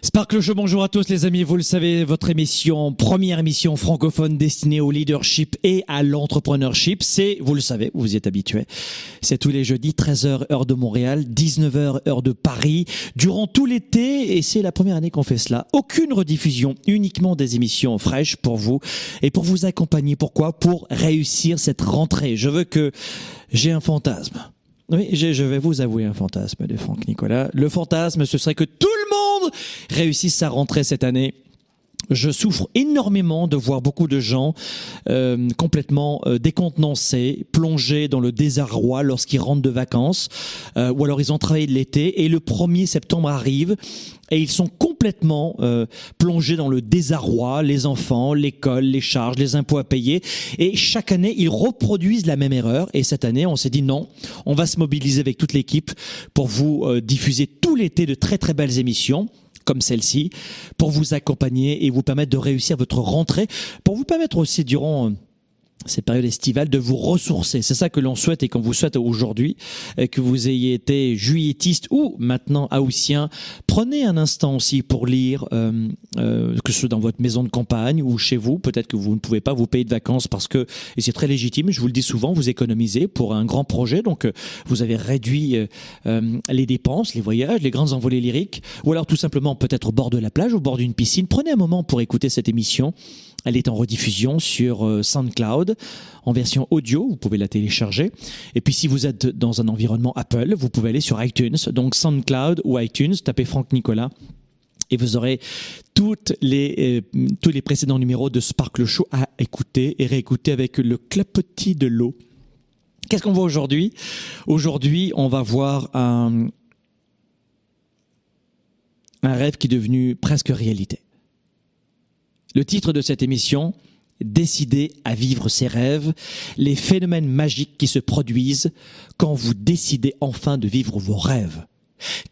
Sparkle Show, bonjour à tous les amis, vous le savez, votre émission, première émission francophone destinée au leadership et à l'entrepreneurship, c'est, vous le savez, vous y êtes habitués, c'est tous les jeudis, 13h heure de Montréal, 19h heure de Paris, durant tout l'été, et c'est la première année qu'on fait cela. Aucune rediffusion, uniquement des émissions fraîches pour vous et pour vous accompagner. Pourquoi? Pour réussir cette rentrée. Je veux que j'ai un fantasme. Oui, je vais vous avouer un fantasme de Franck Nicolas. Le fantasme, ce serait que tout le monde réussisse sa rentrée cette année. Je souffre énormément de voir beaucoup de gens euh, complètement euh, décontenancés, plongés dans le désarroi lorsqu'ils rentrent de vacances, euh, ou alors ils ont travaillé de l'été et le 1er septembre arrive et ils sont complètement euh, plongés dans le désarroi, les enfants, l'école, les charges, les impôts à payer. Et chaque année, ils reproduisent la même erreur. Et cette année, on s'est dit non, on va se mobiliser avec toute l'équipe pour vous euh, diffuser tout l'été de très très belles émissions comme celle-ci, pour vous accompagner et vous permettre de réussir votre rentrée, pour vous permettre aussi durant cette période estivale de vous ressourcer. C'est ça que l'on souhaite et qu'on vous souhaite aujourd'hui, euh, que vous ayez été juilletiste ou maintenant haussien. Prenez un instant aussi pour lire, euh, euh, que ce soit dans votre maison de campagne ou chez vous. Peut-être que vous ne pouvez pas vous payer de vacances parce que, et c'est très légitime, je vous le dis souvent, vous économisez pour un grand projet, donc euh, vous avez réduit euh, les dépenses, les voyages, les grandes envolées lyriques, ou alors tout simplement peut-être au bord de la plage, au bord d'une piscine. Prenez un moment pour écouter cette émission. Elle est en rediffusion sur euh, SoundCloud en version audio. Vous pouvez la télécharger. Et puis, si vous êtes dans un environnement Apple, vous pouvez aller sur iTunes. Donc, SoundCloud ou iTunes, tapez Franck Nicolas et vous aurez les, euh, tous les précédents numéros de Sparkle Show à écouter et réécouter avec le clapotis de l'eau. Qu'est-ce qu'on voit aujourd'hui? Aujourd'hui, on va voir un, un rêve qui est devenu presque réalité. Le titre de cette émission, Décider à vivre ses rêves, les phénomènes magiques qui se produisent quand vous décidez enfin de vivre vos rêves.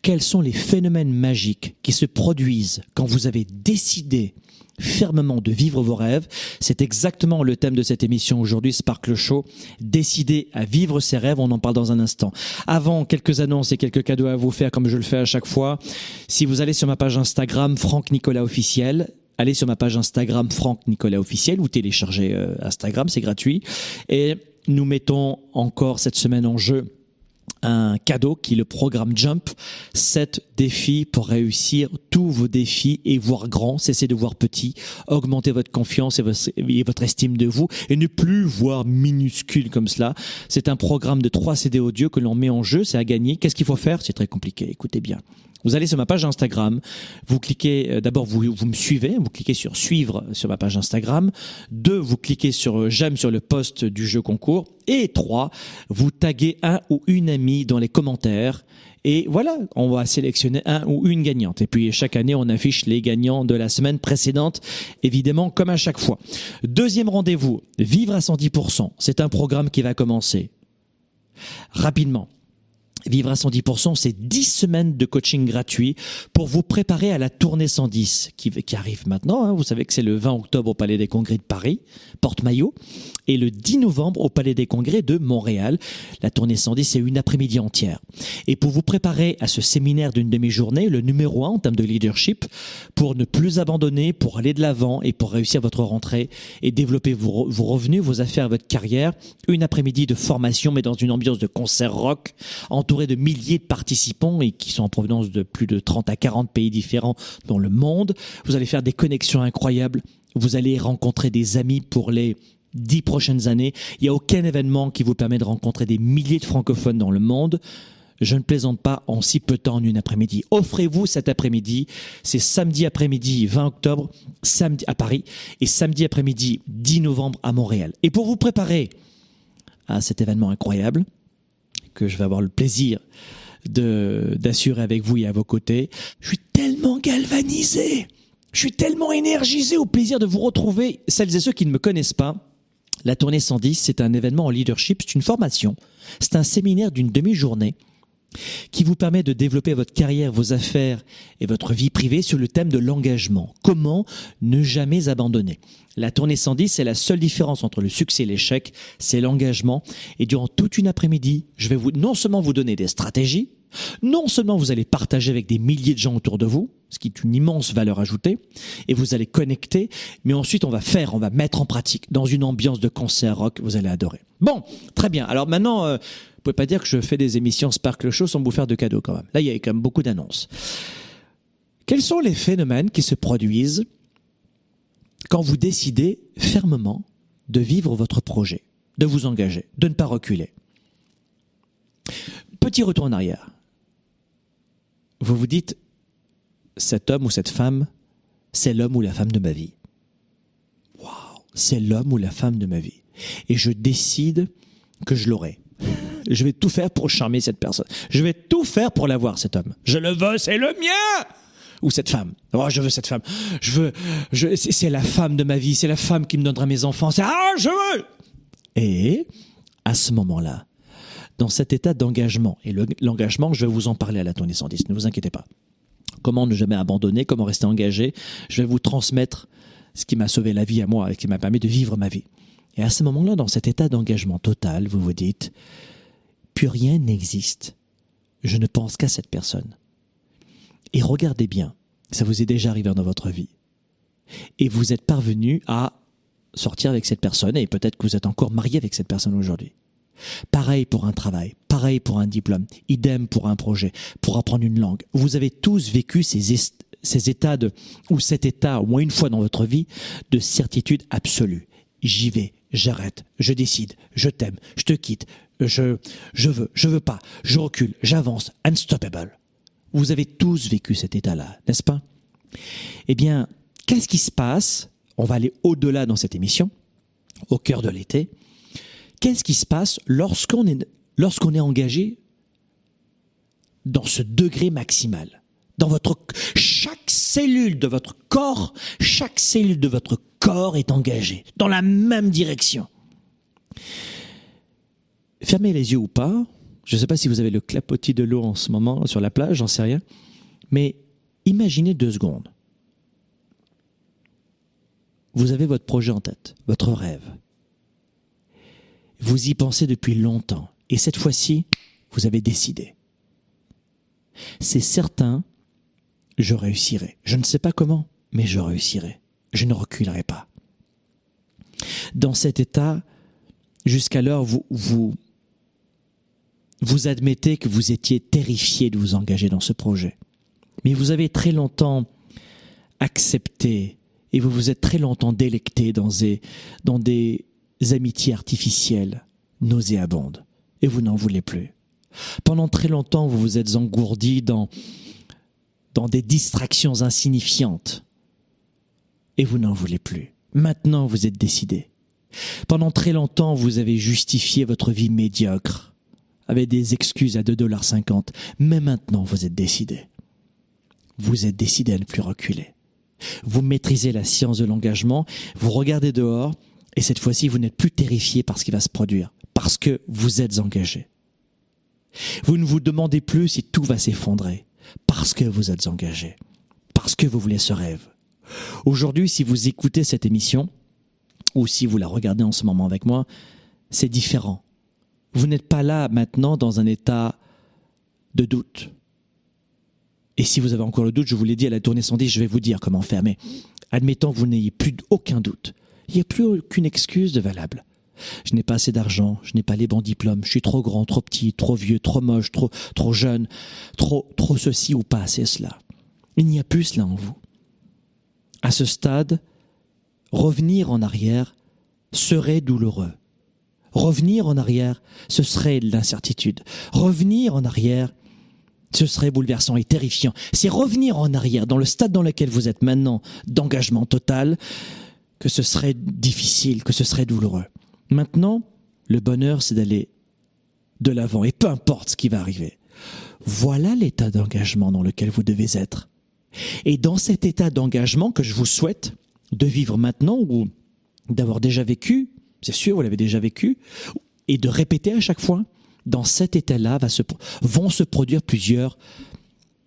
Quels sont les phénomènes magiques qui se produisent quand vous avez décidé fermement de vivre vos rêves? C'est exactement le thème de cette émission aujourd'hui, Sparkle Show. Décider à vivre ses rêves, on en parle dans un instant. Avant, quelques annonces et quelques cadeaux à vous faire comme je le fais à chaque fois. Si vous allez sur ma page Instagram, Franck Nicolas officiel, allez sur ma page Instagram Franck Nicolas officiel ou téléchargez euh, Instagram, c'est gratuit. Et nous mettons encore cette semaine en jeu un cadeau qui est le programme Jump, 7 défis pour réussir tous vos défis et voir grand, cesser de voir petit, augmenter votre confiance et votre estime de vous et ne plus voir minuscule comme cela. C'est un programme de 3 CD audio que l'on met en jeu, c'est à gagner. Qu'est-ce qu'il faut faire? C'est très compliqué, écoutez bien. Vous allez sur ma page Instagram, vous cliquez, euh, d'abord vous, vous me suivez, vous cliquez sur suivre sur ma page Instagram. Deux, vous cliquez sur euh, j'aime sur le post du jeu concours. Et trois, vous taguez un ou une amie dans les commentaires. Et voilà, on va sélectionner un ou une gagnante. Et puis chaque année, on affiche les gagnants de la semaine précédente, évidemment, comme à chaque fois. Deuxième rendez-vous, Vivre à 110%. C'est un programme qui va commencer rapidement. Vivre à 110%, c'est 10 semaines de coaching gratuit pour vous préparer à la tournée 110 qui, qui arrive maintenant. Hein. Vous savez que c'est le 20 octobre au Palais des Congrès de Paris, porte-maillot. Et le 10 novembre au Palais des Congrès de Montréal. La tournée 110, c'est une après-midi entière. Et pour vous préparer à ce séminaire d'une demi-journée, le numéro un en termes de leadership, pour ne plus abandonner, pour aller de l'avant et pour réussir votre rentrée et développer vos, vos revenus, vos affaires, votre carrière, une après-midi de formation, mais dans une ambiance de concert rock, entouré de milliers de participants et qui sont en provenance de plus de 30 à 40 pays différents dans le monde. Vous allez faire des connexions incroyables. Vous allez rencontrer des amis pour les dix prochaines années. Il n'y a aucun événement qui vous permet de rencontrer des milliers de francophones dans le monde. Je ne plaisante pas en si peu de temps en une après-midi. Offrez-vous cet après-midi. C'est samedi après-midi 20 octobre, samedi à Paris et samedi après-midi 10 novembre à Montréal. Et pour vous préparer à cet événement incroyable que je vais avoir le plaisir de d'assurer avec vous et à vos côtés, je suis tellement galvanisé. Je suis tellement énergisé au plaisir de vous retrouver, celles et ceux qui ne me connaissent pas. La tournée 110, c'est un événement en leadership, c'est une formation, c'est un séminaire d'une demi-journée qui vous permet de développer votre carrière, vos affaires et votre vie privée sur le thème de l'engagement. Comment ne jamais abandonner? La tournée 110, c'est la seule différence entre le succès et l'échec, c'est l'engagement. Et durant toute une après-midi, je vais vous non seulement vous donner des stratégies, non seulement vous allez partager avec des milliers de gens autour de vous, ce qui est une immense valeur ajoutée, et vous allez connecter, mais ensuite on va faire, on va mettre en pratique dans une ambiance de concert rock, vous allez adorer. Bon, très bien. Alors maintenant, euh, vous pouvez pas dire que je fais des émissions Sparkle Show sans vous faire de cadeaux quand même. Là, il y a quand même beaucoup d'annonces. Quels sont les phénomènes qui se produisent quand vous décidez fermement de vivre votre projet, de vous engager, de ne pas reculer? Petit retour en arrière vous vous dites, cet homme ou cette femme, c'est l'homme ou la femme de ma vie. Waouh, c'est l'homme ou la femme de ma vie. Et je décide que je l'aurai. Je vais tout faire pour charmer cette personne. Je vais tout faire pour l'avoir, cet homme. Je le veux, c'est le mien! Ou cette femme. Oh, je veux cette femme. Je veux, c'est la femme de ma vie. C'est la femme qui me donnera mes enfants. C'est, ah, je veux! Et, à ce moment-là, dans cet état d'engagement. Et l'engagement, je vais vous en parler à la tournée 110, ne vous inquiétez pas. Comment ne jamais abandonner, comment rester engagé. Je vais vous transmettre ce qui m'a sauvé la vie à moi et qui m'a permis de vivre ma vie. Et à ce moment-là, dans cet état d'engagement total, vous vous dites, plus rien n'existe. Je ne pense qu'à cette personne. Et regardez bien, ça vous est déjà arrivé dans votre vie. Et vous êtes parvenu à sortir avec cette personne et peut-être que vous êtes encore marié avec cette personne aujourd'hui. Pareil pour un travail, pareil pour un diplôme, idem pour un projet, pour apprendre une langue. Vous avez tous vécu ces, états ou cet état, au moins une fois dans votre vie, de certitude absolue. J'y vais, j'arrête, je décide, je t'aime, je te quitte, je, je veux, je veux pas, je recule, j'avance, unstoppable. Vous avez tous vécu cet état-là, n'est-ce pas? Eh bien, qu'est-ce qui se passe? On va aller au-delà dans cette émission, au cœur de l'été Qu'est-ce qui se passe lorsqu'on est, lorsqu'on est engagé dans ce degré maximal? Dans votre chaque cellule de votre corps, chaque cellule de votre corps est engagée dans la même direction. Fermez les yeux ou pas. Je ne sais pas si vous avez le clapotis de l'eau en ce moment sur la plage, j'en sais rien. Mais imaginez deux secondes. Vous avez votre projet en tête, votre rêve. Vous y pensez depuis longtemps. Et cette fois-ci, vous avez décidé. C'est certain, je réussirai. Je ne sais pas comment, mais je réussirai. Je ne reculerai pas. Dans cet état, jusqu'alors, vous, vous, vous admettez que vous étiez terrifié de vous engager dans ce projet. Mais vous avez très longtemps accepté et vous vous êtes très longtemps délecté dans des, dans des amitiés artificielles, nauséabondes, et vous n'en voulez plus. Pendant très longtemps, vous vous êtes engourdi dans, dans des distractions insignifiantes, et vous n'en voulez plus. Maintenant, vous êtes décidé. Pendant très longtemps, vous avez justifié votre vie médiocre avec des excuses à 2,50$. Mais maintenant, vous êtes décidé. Vous êtes décidé à ne plus reculer. Vous maîtrisez la science de l'engagement, vous regardez dehors et cette fois-ci, vous n'êtes plus terrifié par ce qui va se produire, parce que vous êtes engagé. Vous ne vous demandez plus si tout va s'effondrer, parce que vous êtes engagé, parce que vous voulez ce rêve. Aujourd'hui, si vous écoutez cette émission, ou si vous la regardez en ce moment avec moi, c'est différent. Vous n'êtes pas là maintenant dans un état de doute. Et si vous avez encore le doute, je vous l'ai dit à la tournée 110, je vais vous dire comment faire. Mais admettons que vous n'ayez plus aucun doute. Il n'y a plus aucune excuse de valable. Je n'ai pas assez d'argent, je n'ai pas les bons diplômes, je suis trop grand, trop petit, trop vieux, trop moche, trop, trop jeune, trop, trop ceci ou pas assez cela. Il n'y a plus cela en vous. À ce stade, revenir en arrière serait douloureux. Revenir en arrière, ce serait de l'incertitude. Revenir en arrière, ce serait bouleversant et terrifiant. C'est revenir en arrière dans le stade dans lequel vous êtes maintenant d'engagement total que ce serait difficile, que ce serait douloureux. Maintenant, le bonheur, c'est d'aller de l'avant et peu importe ce qui va arriver. Voilà l'état d'engagement dans lequel vous devez être. Et dans cet état d'engagement que je vous souhaite de vivre maintenant ou d'avoir déjà vécu, c'est sûr, vous l'avez déjà vécu, et de répéter à chaque fois, dans cet état-là vont se produire plusieurs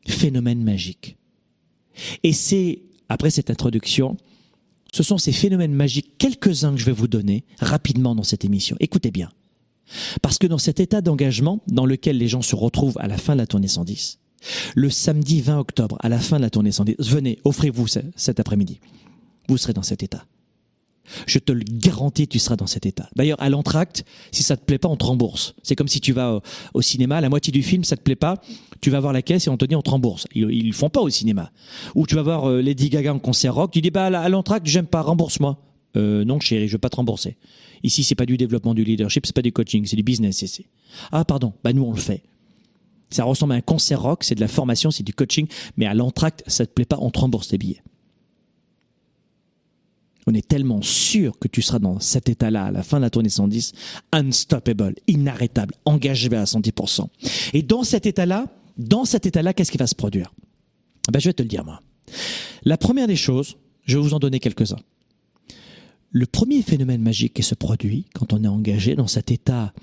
phénomènes magiques. Et c'est, après cette introduction, ce sont ces phénomènes magiques, quelques-uns que je vais vous donner rapidement dans cette émission. Écoutez bien. Parce que dans cet état d'engagement dans lequel les gens se retrouvent à la fin de la tournée 110, le samedi 20 octobre, à la fin de la tournée 110, venez, offrez-vous cet après-midi. Vous serez dans cet état. Je te le garantis, tu seras dans cet état. D'ailleurs, à l'entracte, si ça te plaît pas, on te rembourse. C'est comme si tu vas au, cinéma, la moitié du film, ça te plaît pas, tu vas voir la caisse et on te dit on te rembourse. Ils, ils le font pas au cinéma. Ou tu vas voir euh, Lady Gaga en concert rock, tu dis bah à l'entracte, j'aime pas, rembourse-moi. Euh, non chérie, je veux pas te rembourser. Ici, c'est pas du développement du leadership, c'est pas du coaching, c'est du business ici. Ah pardon, bah nous on le fait. Ça ressemble à un concert rock, c'est de la formation, c'est du coaching, mais à l'entracte, ça te plaît pas, on te rembourse tes billets on est tellement sûr que tu seras dans cet état-là à la fin de la tournée 110, unstoppable, inarrêtable, engagé à 110%. Et dans cet état-là, dans cet état-là, qu'est-ce qui va se produire? Ben, Je vais te le dire moi. La première des choses, je vais vous en donner quelques-uns. Le premier phénomène magique qui se produit quand on est engagé dans cet état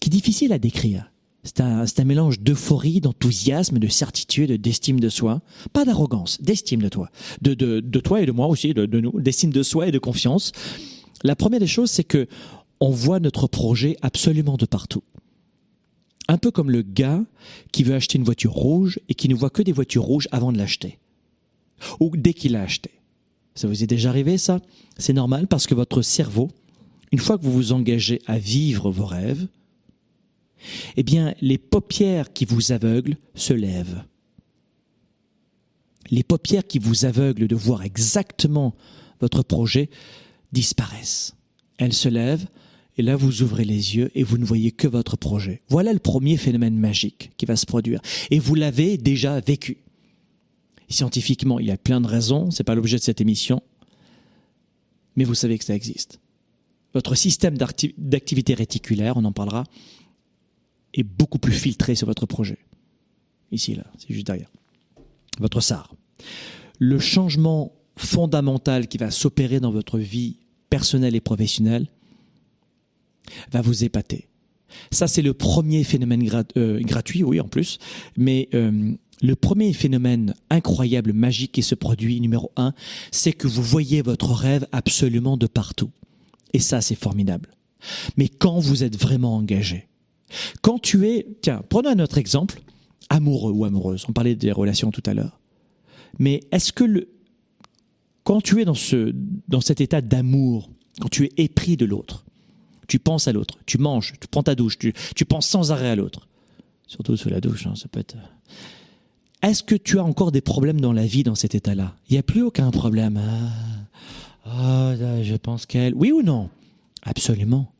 qui est difficile à décrire, c'est un, mélange d'euphorie, d'enthousiasme, de certitude, d'estime de soi. Pas d'arrogance, d'estime de toi. De, toi et de moi aussi, de, de nous, d'estime de soi et de confiance. La première des choses, c'est que on voit notre projet absolument de partout. Un peu comme le gars qui veut acheter une voiture rouge et qui ne voit que des voitures rouges avant de l'acheter. Ou dès qu'il l'a acheté. Ça vous est déjà arrivé, ça? C'est normal parce que votre cerveau, une fois que vous vous engagez à vivre vos rêves, eh bien, les paupières qui vous aveuglent se lèvent. Les paupières qui vous aveuglent de voir exactement votre projet disparaissent. Elles se lèvent et là vous ouvrez les yeux et vous ne voyez que votre projet. Voilà le premier phénomène magique qui va se produire. Et vous l'avez déjà vécu. Scientifiquement, il y a plein de raisons, c'est pas l'objet de cette émission, mais vous savez que ça existe. Votre système d'activité réticulaire, on en parlera, est beaucoup plus filtré sur votre projet. Ici, là, c'est juste derrière. Votre SAR. Le changement fondamental qui va s'opérer dans votre vie personnelle et professionnelle va vous épater. Ça, c'est le premier phénomène euh, gratuit, oui, en plus. Mais euh, le premier phénomène incroyable, magique qui se produit, numéro un, c'est que vous voyez votre rêve absolument de partout. Et ça, c'est formidable. Mais quand vous êtes vraiment engagé, quand tu es, tiens, prenons un autre exemple, amoureux ou amoureuse, on parlait des relations tout à l'heure. Mais est-ce que quand tu es dans, ce, dans cet état d'amour, quand tu es épris de l'autre, tu penses à l'autre, tu manges, tu prends ta douche, tu, tu penses sans arrêt à l'autre, surtout sous la douche, hein, ça peut être... Est-ce que tu as encore des problèmes dans la vie dans cet état-là? Il n'y a plus aucun problème. Ah, oh, je pense qu'elle... Oui ou non? Absolument.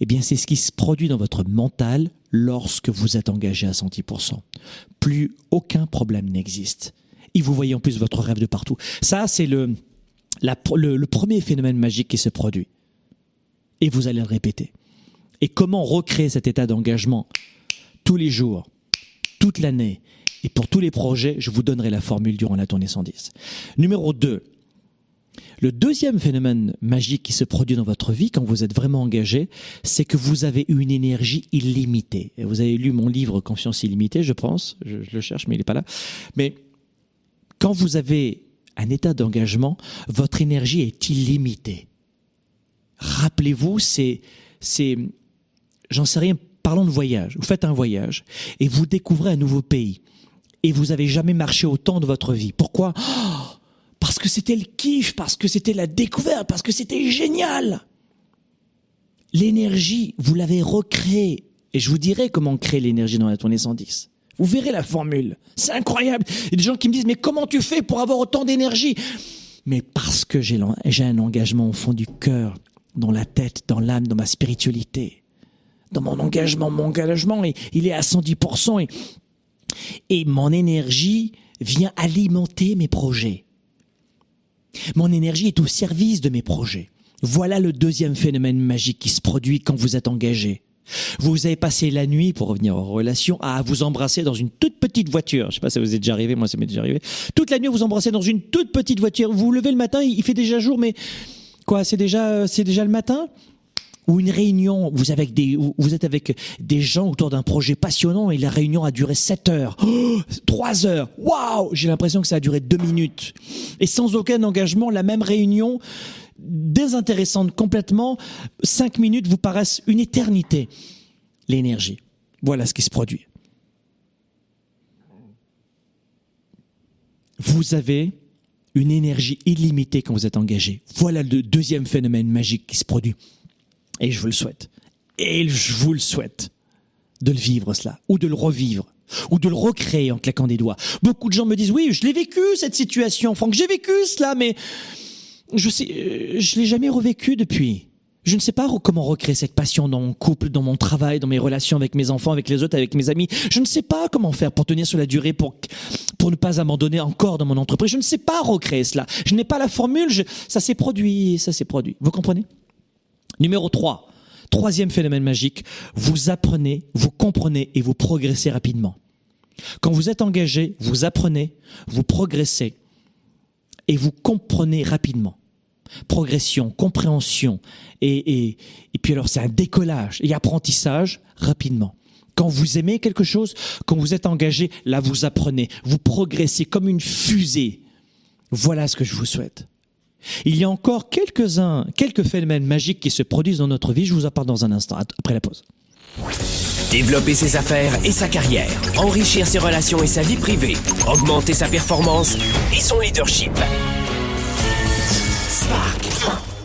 Eh bien, c'est ce qui se produit dans votre mental lorsque vous êtes engagé à 110%. Plus aucun problème n'existe. Et vous voyez en plus votre rêve de partout. Ça, c'est le, le, premier phénomène magique qui se produit. Et vous allez le répéter. Et comment recréer cet état d'engagement tous les jours, toute l'année, et pour tous les projets, je vous donnerai la formule durant la tournée 110. Numéro 2, le deuxième phénomène magique qui se produit dans votre vie quand vous êtes vraiment engagé, c'est que vous avez une énergie illimitée. vous avez lu mon livre Confiance illimitée, je pense. Je, le cherche, mais il n'est pas là. Mais quand vous avez un état d'engagement, votre énergie est illimitée. Rappelez-vous, c'est, c'est, j'en sais rien, parlons de voyage. Vous faites un voyage et vous découvrez un nouveau pays et vous avez jamais marché autant de votre vie. Pourquoi? Oh, Parce que c'était le kiff, parce que c'était la découverte, parce que c'était génial. L'énergie, vous l'avez recréée. Et je vous dirai comment créer l'énergie dans la tournée 110. Vous verrez la formule. C'est incroyable. Il y a des gens qui me disent, mais comment tu fais pour avoir autant d'énergie? Mais parce que j'ai un engagement au fond du cœur, dans la tête, dans l'âme, dans ma spiritualité. Dans mon engagement, mon engagement, il est à 110%. Et, et mon énergie vient alimenter mes projets. Mon énergie est au service de mes projets. Voilà le deuxième phénomène magique qui se produit quand vous êtes engagé. Vous avez passé la nuit, pour revenir aux relations, à vous embrasser dans une toute petite voiture. Je sais pas si vous êtes déjà arrivé, moi ça m'est déjà arrivé. Toute la nuit, vous embrassez dans une toute petite voiture. Vous vous levez le matin, il fait déjà jour, mais quoi, c'est déjà, c'est déjà le matin? Ou une réunion, vous, êtes avec des gens autour d'un projet passionnant et la réunion a duré 7 heures, 3 heures. Waouh! J'ai l'impression que ça a duré 2 minutes. Et sans aucun engagement, la même réunion, désintéressante complètement, cinq minutes vous paraissent une éternité. L'énergie. Voilà ce qui se produit. Vous avez une énergie illimitée quand vous êtes engagé. Voilà le deuxième phénomène magique qui se produit. Et je vous le souhaite. Et je vous le souhaite de le vivre cela, ou de le revivre, ou de le recréer en claquant des doigts. Beaucoup de gens me disent, oui, je l'ai vécu, cette situation, Franck, j'ai vécu cela, mais je sais, euh, je l'ai jamais revécu depuis. Je ne sais pas comment recréer cette passion dans mon couple, dans mon travail, dans mes relations avec mes enfants, avec les autres, avec mes amis. Je ne sais pas comment faire pour tenir sur la durée, pour, pour ne pas abandonner encore dans mon entreprise. Je ne sais pas recréer cela. Je n'ai pas la formule. ça s'est produit, ça s'est produit. Vous comprenez? Numéro 3. Troisième phénomène magique. Vous apprenez, vous comprenez et vous progressez rapidement. Quand vous êtes engagé, vous apprenez, vous progressez et vous comprenez rapidement. Progression, compréhension, et, et, et puis alors c'est un décollage et apprentissage rapidement. Quand vous aimez quelque chose, quand vous êtes engagé, là vous apprenez, vous progressez comme une fusée. Voilà ce que je vous souhaite. Il y a encore quelques-uns, quelques phénomènes magiques qui se produisent dans notre vie. Je vous en parle dans un instant, après la pause. Développer ses affaires et sa carrière, enrichir ses relations et sa vie privée, augmenter sa performance et son leadership. Spark,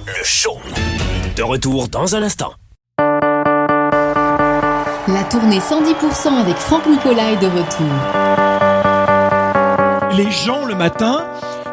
le show. De retour dans un instant. La tournée 110% avec Franck Nicolas est de retour. Les gens le matin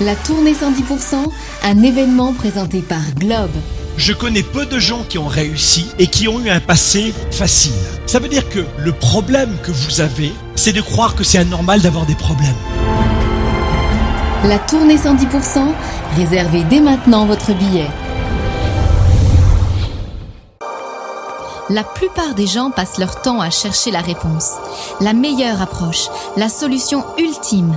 La tournée 110%, un événement présenté par Globe. Je connais peu de gens qui ont réussi et qui ont eu un passé facile. Ça veut dire que le problème que vous avez, c'est de croire que c'est anormal d'avoir des problèmes. La tournée 110%, réservez dès maintenant votre billet. La plupart des gens passent leur temps à chercher la réponse, la meilleure approche, la solution ultime,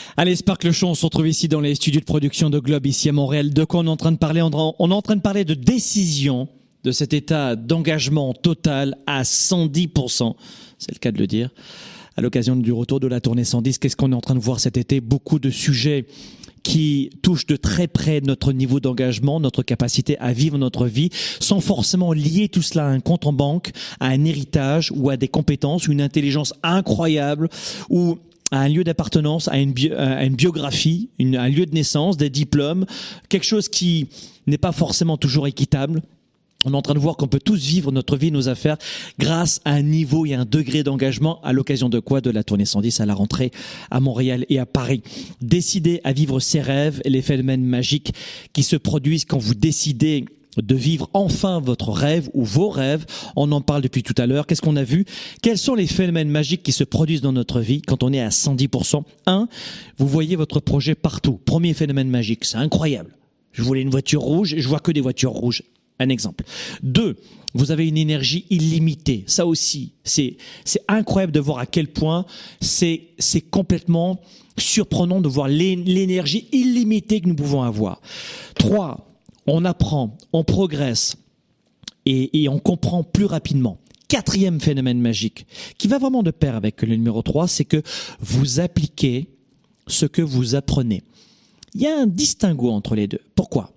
Allez, Spark le Show, on se retrouve ici dans les studios de production de Globe, ici à Montréal. De quoi on est en train de parler? On est en train de parler de décision, de cet état d'engagement total à 110%, c'est le cas de le dire. À l'occasion du retour de la tournée 110, qu'est-ce qu'on est en train de voir cet été? Beaucoup de sujets qui touchent de très près notre niveau d'engagement, notre capacité à vivre notre vie, sans forcément lier tout cela à un compte en banque, à un héritage ou à des compétences, ou une intelligence incroyable, ou à un lieu d'appartenance, à une, biographie, un lieu de naissance, des diplômes, quelque chose qui n'est pas forcément toujours équitable. On est en train de voir qu'on peut tous vivre notre vie, nos affaires, grâce à un niveau et un degré d'engagement, à l'occasion de quoi? De la tournée 110 à la rentrée à Montréal et à Paris. Décider à vivre ses rêves et les phénomènes magiques qui se produisent quand vous décidez de vivre enfin votre rêve ou vos rêves. On en parle depuis tout à l'heure. Qu'est-ce qu'on a vu? Quels sont les phénomènes magiques qui se produisent dans notre vie quand on est à 110% Un, vous voyez votre projet partout. Premier phénomène magique, c'est incroyable. Je voulais une voiture rouge, je vois que des voitures rouges. Un exemple. Deux, vous avez une énergie illimitée. Ça aussi, c'est c'est incroyable de voir à quel point c'est c'est complètement surprenant de voir l'énergie illimitée que nous pouvons avoir. Trois, on apprend, on progresse et, on comprend plus rapidement. Quatrième phénomène magique qui va vraiment de pair avec le numéro 3, c'est que vous appliquez ce que vous apprenez. Il y a un distinguo entre les deux. Pourquoi?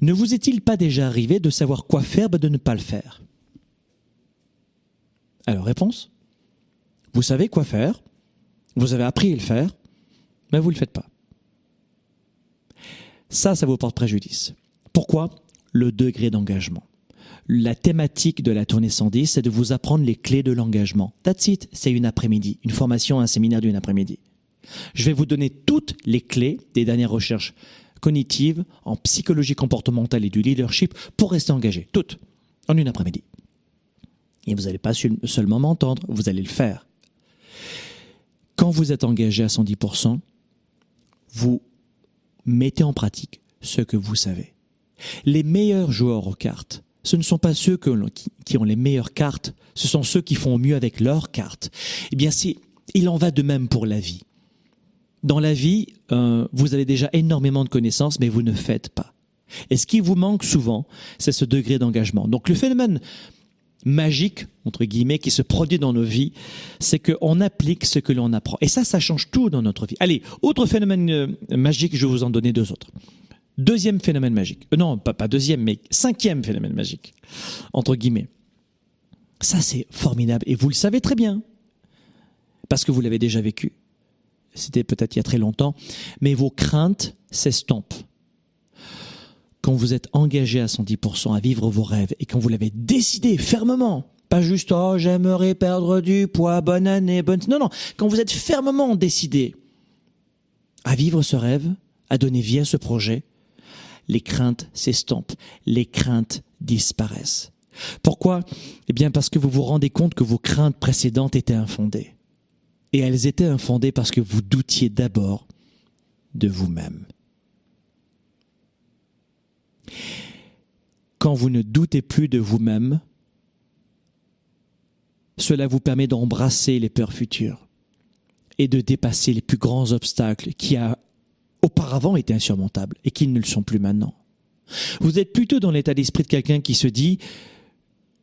Ne vous est-il pas déjà arrivé de savoir quoi faire, mais de ne pas le faire? Alors, réponse Vous savez quoi faire, vous avez appris à le faire, mais vous ne le faites pas. Ça, ça vous porte préjudice. Pourquoi? Le degré d'engagement. La thématique de la tournée 110, c'est de vous apprendre les clés de l'engagement. That's c'est une après-midi, une formation, un séminaire d'une après-midi. Je vais vous donner toutes les clés des dernières recherches cognitives en psychologie comportementale et du leadership pour rester engagé. Toutes, en une après-midi. Et vous n'allez pas seulement m'entendre, vous allez le faire. Quand vous êtes engagé à 110%, vous mettez en pratique ce que vous savez. Les meilleurs joueurs aux cartes, ce ne sont pas ceux qui, ont les meilleures cartes, ce sont ceux qui font mieux avec leurs cartes. Eh bien, c'est, il en va de même pour la vie. Dans la vie, euh, vous avez déjà énormément de connaissances, mais vous ne faites pas. Et ce qui vous manque souvent, c'est ce degré d'engagement. Donc le phénomène magique, entre guillemets, qui se produit dans nos vies, c'est qu'on applique ce que l'on apprend. Et ça, ça change tout dans notre vie. Allez, autre phénomène euh, magique, je vais vous en donner deux autres. Deuxième phénomène magique. Euh, non, pas, pas deuxième, mais cinquième phénomène magique, entre guillemets. Ça, c'est formidable. Et vous le savez très bien. Parce que vous l'avez déjà vécu. C'était peut-être il y a très longtemps. Mais vos craintes s'estompent quand vous êtes engagé à 110% à vivre vos rêves et quand vous l'avez décidé fermement, pas juste oh j'aimerais perdre du poids, bonne année, bonne non non, quand vous êtes fermement décidé à vivre ce rêve, à donner vie à ce projet, les craintes s'estompent, les craintes disparaissent. Pourquoi? Eh bien parce que vous vous rendez compte que vos craintes précédentes étaient infondées. Et elles étaient infondées parce que vous doutiez d'abord de vous-même. Quand vous ne doutez plus de vous-même, cela vous permet d'embrasser les peurs futures et de dépasser les plus grands obstacles qui auparavant été insurmontables et qui ne le sont plus maintenant. Vous êtes plutôt dans l'état d'esprit de quelqu'un qui se dit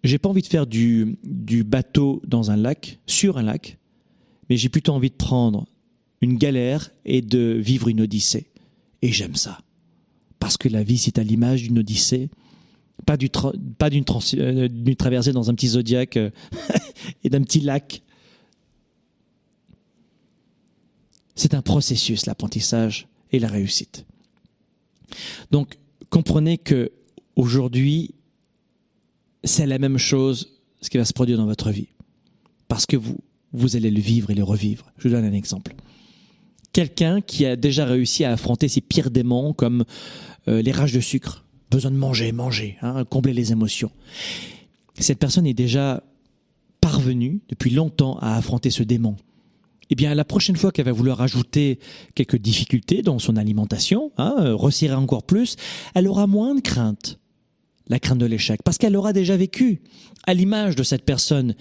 j'ai pas envie de faire du, du bateau dans un lac, sur un lac, mais j'ai plutôt envie de prendre une galère et de vivre une odyssée. Et j'aime ça. Parce que la vie, c'est à l'image d'une odyssée, pas d'une pas d'une euh, traversée dans un petit zodiaque euh, et d'un petit lac. C'est un processus, l'apprentissage et la réussite. Donc, comprenez que aujourd'hui, c'est la même chose ce qui va se produire dans votre vie. Parce que vous, vous allez le vivre et le revivre. Je vous donne un exemple. Quelqu'un qui a déjà réussi à affronter ses pires démons comme euh, les rages de sucre, besoin de manger, manger, hein, combler les émotions. Cette personne est déjà parvenue depuis longtemps à affronter ce démon. Eh bien, la prochaine fois qu'elle va vouloir ajouter quelques difficultés dans son alimentation, hein, euh, resserrer encore plus, elle aura moins de crainte la crainte de l'échec, parce qu'elle aura déjà vécu, à l'image de cette personne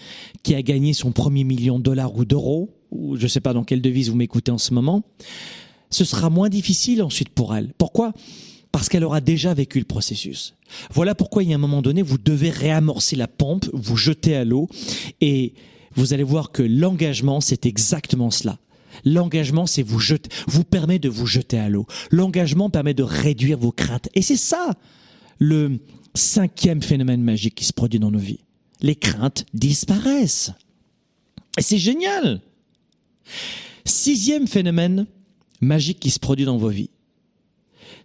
qui a gagné son premier million de dollars ou d'euros, ou je ne sais pas dans quelle devise vous m'écoutez en ce moment, ce sera moins difficile ensuite pour elle. Pourquoi? Parce qu'elle aura déjà vécu le processus. Voilà pourquoi il y a un moment donné, vous devez réamorcer la pompe, vous jeter à l'eau, et vous allez voir que l'engagement, c'est exactement cela. L'engagement, c'est vous jeter, vous permet de vous jeter à l'eau. L'engagement permet de réduire vos craintes. Et c'est ça, le, Cinquième phénomène magique qui se produit dans nos vies. Les craintes disparaissent. Et c'est génial. Sixième phénomène magique qui se produit dans vos vies.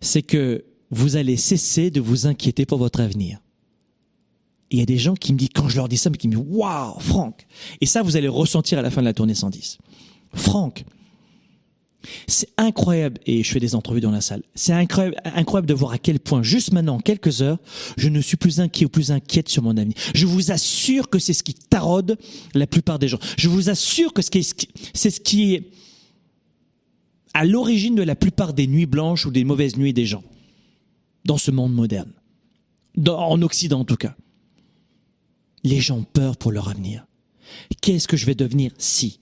C'est que vous allez cesser de vous inquiéter pour votre avenir. Il y a des gens qui me disent, quand je leur dis ça, mais qui me disent, waouh, Franck. Et ça, vous allez ressentir à la fin de la tournée 110. Franck, c'est incroyable, et je fais des entrevues dans la salle, c'est incroyable, de voir à quel point, juste maintenant, en quelques heures, je ne suis plus inquiet ou plus inquiète sur mon avenir. Je vous assure que c'est ce qui taraude la plupart des gens. Je vous assure que c'est ce qui est à l'origine de la plupart des nuits blanches ou des mauvaises nuits des gens, dans ce monde moderne, en Occident en tout cas. Les gens ont peur pour leur avenir. Qu'est-ce que je vais devenir si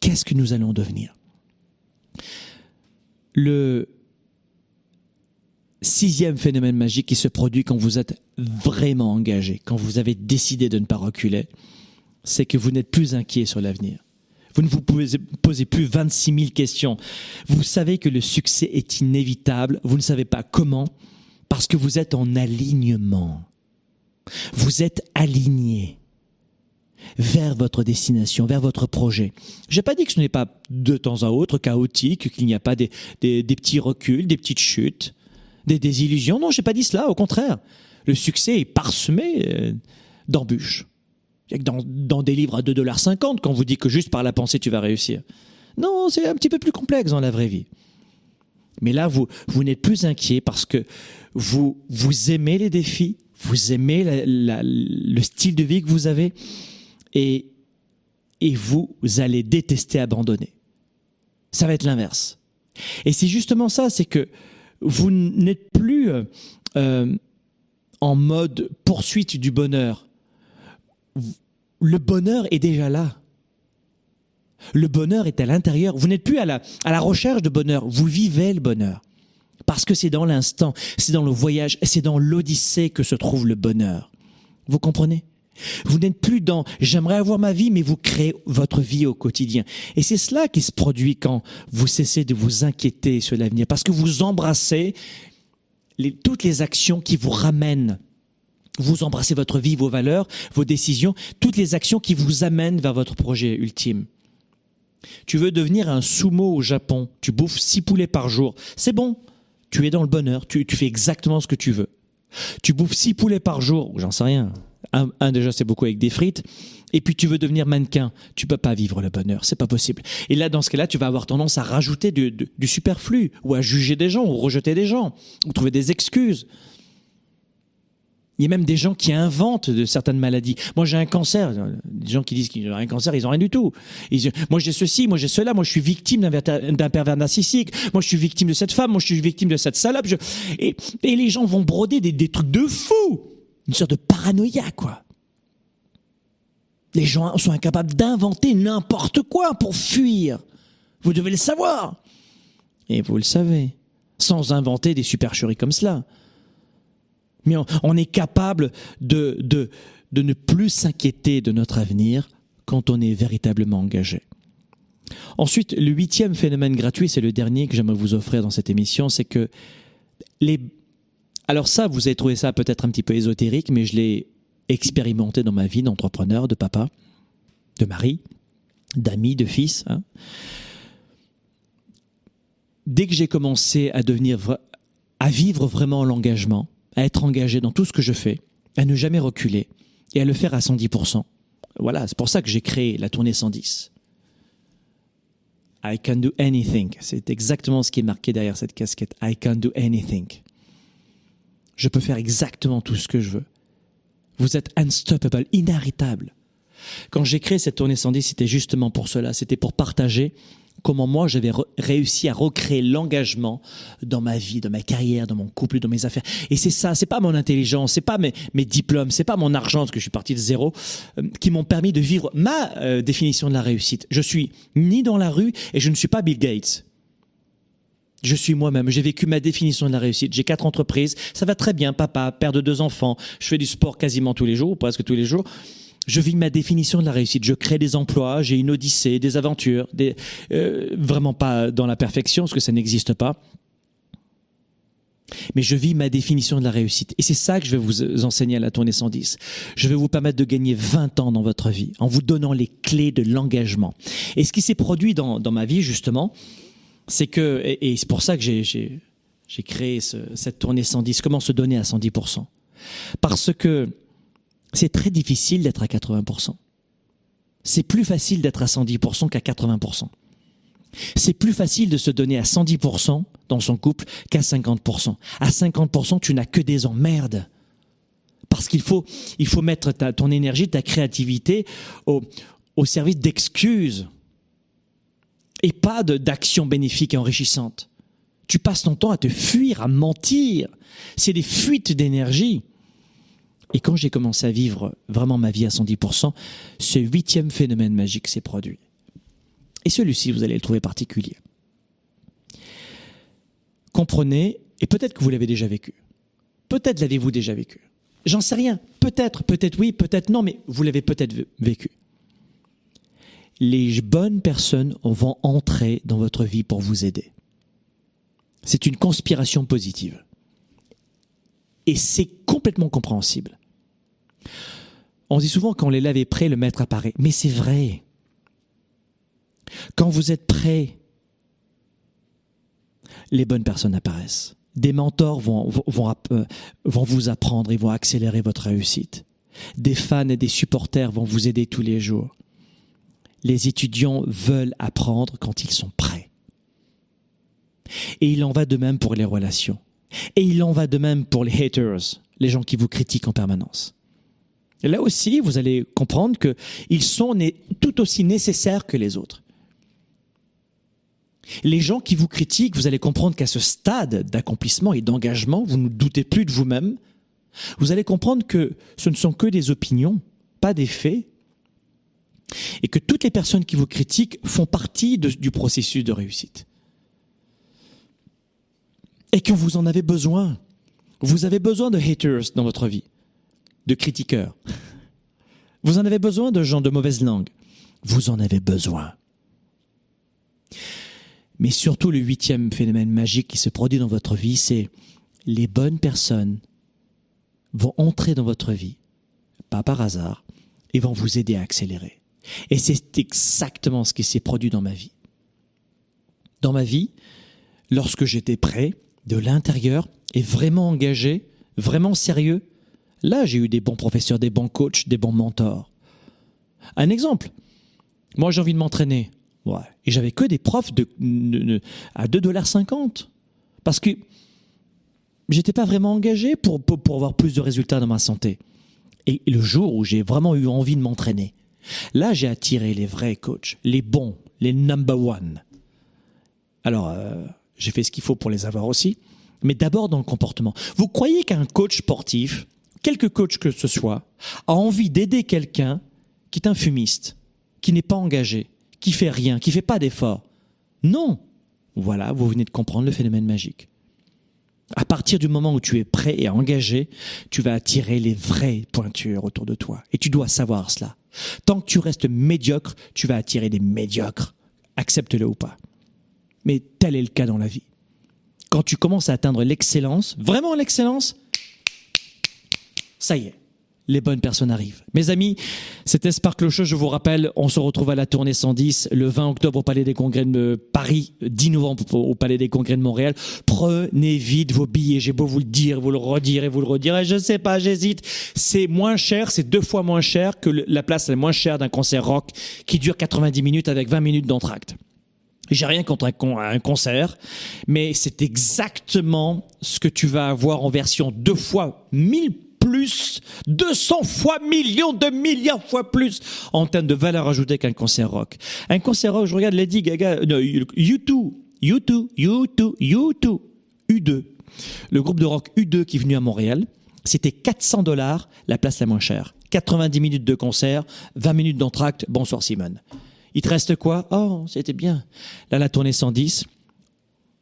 qu'est-ce que nous allons devenir? Le sixième phénomène magique qui se produit quand vous êtes vraiment engagé, quand vous avez décidé de ne pas reculer, c'est que vous n'êtes plus inquiet sur l'avenir. Vous ne vous posez plus 26 000 questions. Vous savez que le succès est inévitable. Vous ne savez pas comment, parce que vous êtes en alignement. Vous êtes aligné vers votre destination, vers votre projet. J'ai pas dit que ce n'est pas de temps à autre chaotique, qu'il n'y a pas des, des, petits reculs, des petites chutes, des désillusions. Non, j'ai pas dit cela. Au contraire, le succès est parsemé euh, d'embûches. Dans, dans des livres à 2,50$ quand vous dit que juste par la pensée tu vas réussir. Non, c'est un petit peu plus complexe dans la vraie vie. Mais là, vous, vous n'êtes plus inquiet parce que vous, vous aimez les défis, vous aimez le style de vie que vous avez, et, vous allez détester abandonner. Ça va être l'inverse. Et c'est justement ça, c'est que vous n'êtes plus euh, euh, en mode poursuite du bonheur. Le bonheur est déjà là. Le bonheur est à l'intérieur. Vous n'êtes plus à la, à la recherche de bonheur. Vous vivez le bonheur. Parce que c'est dans l'instant, c'est dans le voyage, c'est dans l'odyssée que se trouve le bonheur. Vous comprenez? Vous n'êtes plus dans j'aimerais avoir ma vie, mais vous créez votre vie au quotidien. Et c'est cela qui se produit quand vous cessez de vous inquiéter sur l'avenir, parce que vous embrassez toutes les actions qui vous ramènent. Vous embrassez votre vie, vos valeurs, vos décisions, toutes les actions qui vous amènent vers votre projet ultime. Tu veux devenir un sumo au Japon, tu bouffes six poulets par jour. C'est bon, tu es dans le bonheur, tu, tu fais exactement ce que tu veux. Tu bouffes six poulets par jour, j'en sais rien, un, déjà c'est beaucoup avec des frites et puis tu veux devenir mannequin, tu peux pas vivre le bonheur, c'est pas possible. Et là, dans ce cas-là, tu vas avoir tendance à rajouter du, superflu, ou à juger des gens, ou rejeter des gens, ou trouver des excuses. Il y a même des gens qui inventent de certaines maladies. Moi, j'ai un cancer. Des gens qui disent qu'ils ont un cancer, ils ont rien du tout. moi, j'ai ceci, moi, j'ai cela. Moi, je suis victime d'un pervers narcissique. Moi, je suis victime de cette femme. Moi, je suis victime de cette salope. Et, les gens vont broder des, des trucs de fou une sorte de paranoïa, quoi. Les gens sont incapables d'inventer n'importe quoi pour fuir. Vous devez le savoir. Et vous le savez, sans inventer des supercheries comme cela. Mais on, est capable de, de, ne plus s'inquiéter de notre avenir quand on est véritablement engagé. Ensuite, le huitième phénomène gratuit, c'est le dernier que j'aimerais vous offrir dans cette émission, c'est que les alors ça, vous avez trouvé ça peut-être un petit peu ésotérique, mais je l'ai expérimenté dans ma vie d'entrepreneur, de papa, de mari. d'amis, de fils. hein. Dès que j'ai commencé à devenir, à vivre vraiment l'engagement, à être engagé dans tout ce que je fais, à ne jamais reculer et à le faire à 110%. Voilà, c'est pour ça que j'ai créé la tournée 110. I can do anything. C'est exactement ce qui est marqué derrière cette casquette. I can do anything. Je peux faire exactement tout ce que je veux. Vous êtes unstoppable, inarrêtable. Quand j'ai créé cette tournée 110, c'était justement pour cela. C'était pour partager comment moi j'avais réussi à recréer l'engagement dans ma vie, dans ma carrière, dans mon couple, dans mes affaires. Et c'est ça, c'est pas mon intelligence, c'est pas mes, mes diplômes, c'est pas mon argent, parce que je suis parti de zéro, euh, qui m'ont permis de vivre ma euh, définition de la réussite. Je suis ni dans la rue et je ne suis pas Bill Gates. Je suis moi-même. J'ai vécu ma définition de la réussite. J'ai quatre entreprises. Ça va très bien, papa, père de deux enfants. Je fais du sport quasiment tous les jours, ou presque tous les jours. Je vis ma définition de la réussite. Je crée des emplois, j'ai une odyssée, des aventures, des, euh, vraiment pas dans la perfection, parce que ça n'existe pas. Mais je vis ma définition de la réussite. Et c'est ça que je vais vous enseigner à la tournée 110. Je vais vous permettre de gagner 20 ans dans votre vie en vous donnant les clés de l'engagement. Et ce qui s'est produit dans ma vie, justement, c'est que, et, c'est pour ça que j'ai créé ce- cette tournée 110, comment se donner à 110%. Parce que c'est très difficile d'être à 80%. C'est plus facile d'être à 110% qu'à 80%. C'est plus facile de se donner à 110% dans son couple qu'à 50%. À 50%, tu n'as que des emmerdes. Parce qu'il faut, il faut mettre ta, ton énergie, ta créativité au, au service d'excuses et pas d'actions bénéfiques et enrichissantes. Tu passes ton temps à te fuir, à mentir. C'est des fuites d'énergie. Et quand j'ai commencé à vivre vraiment ma vie à 110%, ce huitième phénomène magique s'est produit. Et celui-ci, vous allez le trouver particulier. Comprenez, et peut-être que vous l'avez déjà vécu. Peut-être l'avez-vous déjà vécu. J'en sais rien. Peut-être, peut-être oui, peut-être non, mais vous l'avez peut-être vécu. Les bonnes personnes vont entrer dans votre vie pour vous aider. C'est une conspiration positive. Et c'est complètement compréhensible. On dit souvent quand l'élève est prêt, le maître apparaît. Mais c'est vrai. Quand vous êtes prêt, les bonnes personnes apparaissent. Des mentors vont, euh, vont vous apprendre et vont accélérer votre réussite. Des fans et des supporters vont vous aider tous les jours. Les étudiants veulent apprendre quand ils sont prêts. Et il en va de même pour les relations. Et il en va de même pour les haters, les gens qui vous critiquent en permanence. Là aussi, vous allez comprendre qu'ils sont tout aussi nécessaires que les autres. Les gens qui vous critiquent, vous allez comprendre qu'à ce stade d'accomplissement et d'engagement, vous ne doutez plus de vous-même. Vous allez comprendre que ce ne sont que des opinions, pas des faits, et que toutes les personnes qui vous critiquent font partie du processus de réussite. Et que vous en avez besoin. Vous avez besoin de haters dans votre vie, de critiqueurs. Vous en avez besoin de gens de mauvaise langue. Vous en avez besoin. Mais surtout, le huitième phénomène magique qui se produit dans votre vie, c'est les bonnes personnes vont entrer dans votre vie, pas par hasard, et vont vous aider à accélérer. Et c'est exactement ce qui s'est produit dans ma vie. Dans ma vie, lorsque j'étais prêt, de l'intérieur, et vraiment engagé, vraiment sérieux, là j'ai eu des bons professeurs, des bons coachs, des bons mentors. Un exemple, moi j'ai envie de m'entraîner. Et j'avais que des profs de, de- de- à 2,50$. Parce que j'étais pas vraiment engagé pour, pour avoir plus de résultats dans ma santé. Et le jour où j'ai vraiment eu envie de m'entraîner, là j'ai attiré les vrais coachs, les bons, les number one. Alors, euh, j'ai fait ce qu'il faut pour les avoir aussi, mais d'abord dans le comportement. Vous croyez qu'un coach sportif, quelque coach que ce soit, a envie d'aider quelqu'un qui est un fumiste, qui n'est pas engagé, qui fait rien, qui fait pas d'effort Non. Voilà, vous venez de comprendre le phénomène magique. À partir du moment où tu es prêt et engagé, tu vas attirer les vraies pointures autour de toi. Et tu dois savoir cela. Tant que tu restes médiocre, tu vas attirer des médiocres. Accepte-le ou pas. Mais tel est le cas dans la vie. Quand tu commences à atteindre l'excellence, vraiment l'excellence, ça y est. les bonnes personnes arrivent. Mes amis, c'était Sparkle Show. Je vous rappelle, on se retrouve à la tournée 110 le 20 octobre au Palais des Congrès de Paris, 10 novembre au Palais des Congrès de Montréal. Prenez vite vos billets. J'ai beau vous le dire, vous le redire et vous le redire. je sais pas, j'hésite. C'est moins cher, c'est deux fois moins cher que la place la moins chère d'un concert rock qui dure 90 minutes avec 20 minutes d'entracte. J'ai rien contre un, concert, mais c'est exactement ce que tu vas avoir en version deux fois mille plus, 200 fois millions de milliards fois plus en termes de valeur ajoutée qu'un concert rock. Un concert rock, je regarde Lady Gaga, non, U2, U2, U2, U2, U2. Le groupe de rock U2 qui est venu à Montréal, c'était 400 dollars la place la moins chère. 90 minutes de concert, 20 minutes d'entracte. Bonsoir Simone. Il te reste quoi? Oh, c'était bien. Là, la tournée 110,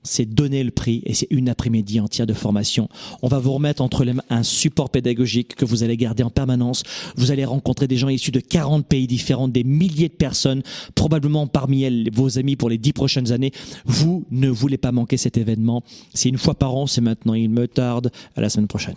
c'est donner le prix et c'est une après-midi entière de formation. On va vous remettre entre les mains un support pédagogique que vous allez garder en permanence. Vous allez rencontrer des gens issus de 40 pays différents, des milliers de personnes, probablement parmi elles vos amis pour les dix prochaines années. Vous ne voulez pas manquer cet événement. C'est une fois par an, c'est maintenant. Il me tarde. À la semaine prochaine.